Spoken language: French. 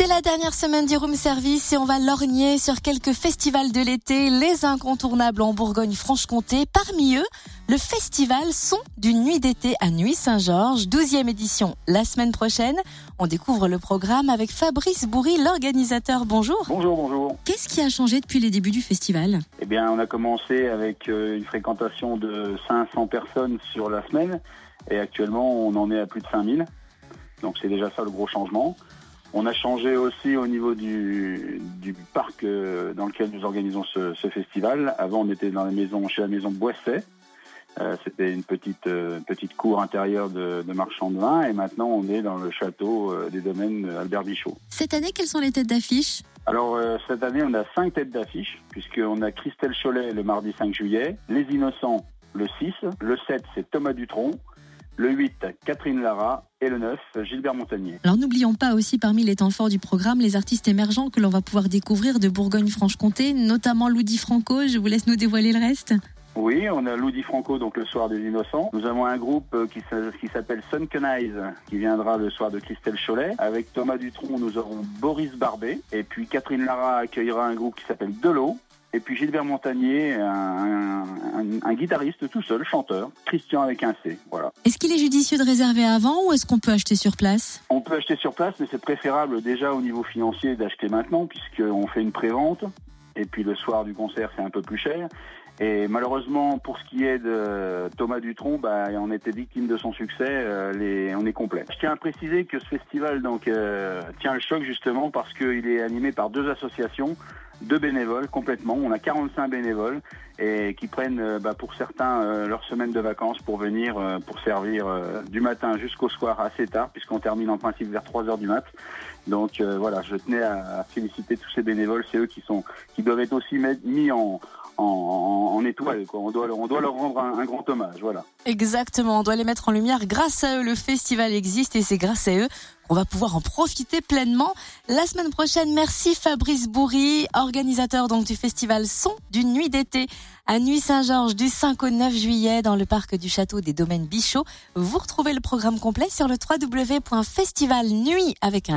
C'est la dernière semaine du room service et on va lorgner sur quelques festivals de l'été, les incontournables en Bourgogne-Franche-Comté. Parmi eux, le festival Son d'une nuit d'été à Nuit Saint-Georges, 12e édition la semaine prochaine. On découvre le programme avec Fabrice Bourri, l'organisateur. Bonjour. Bonjour, bonjour. Qu'est-ce qui a changé depuis les débuts du festival? Eh bien, on a commencé avec euh, une fréquentation de 500 personnes sur la semaine et actuellement on en est à plus de 5000. Donc c'est déjà ça le gros changement. On a changé aussi au niveau du, du parc euh, dans lequel nous organisons ce, ce festival. Avant, on était dans la maison, chez la maison Boisset. Euh, C'était une petite euh, petite cour intérieure de, de marchand de vin et maintenant on est dans le château euh, des domaines Albert Bichot. Cette année, quelles sont les têtes d'affiche? Alors euh, cette année, on a cinq têtes d'affiche puisqu'on a Christelle Cholet le mardi 5 juillet, Les Innocents le 6, le 7 c'est Thomas Dutronc, le 8 Catherine Lara et le 9 Gilbert Montagnier. Alors n'oublions pas aussi parmi les temps forts du programme les artistes émergents que l'on va pouvoir découvrir de Bourgogne-Franche-Comté, notamment Ludi Franco. Je vous laisse nous dévoiler le reste. Oui, on a Ludi Franco donc le soir des Innocents. Nous avons un groupe euh, qui s'appelle Sunken Eyes qui viendra le soir de Christelle Cholet. Avec Thomas Dutronc, nous aurons Boris Barbet et puis Catherine Lara accueillera un groupe qui s'appelle Delo. Et puis Gilbert Montagnier, un, un- un- un guitariste tout seul, chanteur, Christian avec un C. Voilà. Est-ce qu'il est judicieux de réserver avant ou est-ce qu'on peut acheter sur place? On peut acheter sur place, mais c'est préférable déjà au niveau financier d'acheter maintenant, puisqu'on fait une pré-vente. Et puis le soir du concert, c'est un peu plus cher. Et malheureusement, pour ce qui est de Thomas Dutronc, bah, on était victime de son succès, euh, les- on est complet. Je tiens à préciser que ce festival donc, euh, tient le choc justement parce qu'il est animé par deux associations, deux bénévoles complètement. On a 45 bénévoles et qui prennent euh, bah, pour certains euh, leur semaine de vacances pour venir euh, pour servir du matin jusqu'au soir assez tard puisqu'on termine en principe vers 3 heures du mat. Donc voilà, je tenais à, féliciter tous ces bénévoles, c'est eux qui sont qui doivent être aussi mis en, en étoile. Quoi. On doit on doit leur rendre un, un grand hommage. Voilà. Exactement, on doit les mettre en lumière. Grâce à eux, le festival existe et c'est grâce à eux qu'on va pouvoir en profiter pleinement. La semaine prochaine, merci Fabrice Bourri, organisateur donc du festival Son d'une nuit d'été à Nuit Saint-Georges du 5 au 9 juillet dans le parc du château des domaines Bichot. Vous retrouvez le programme complet sur le www.festivalnuit avec.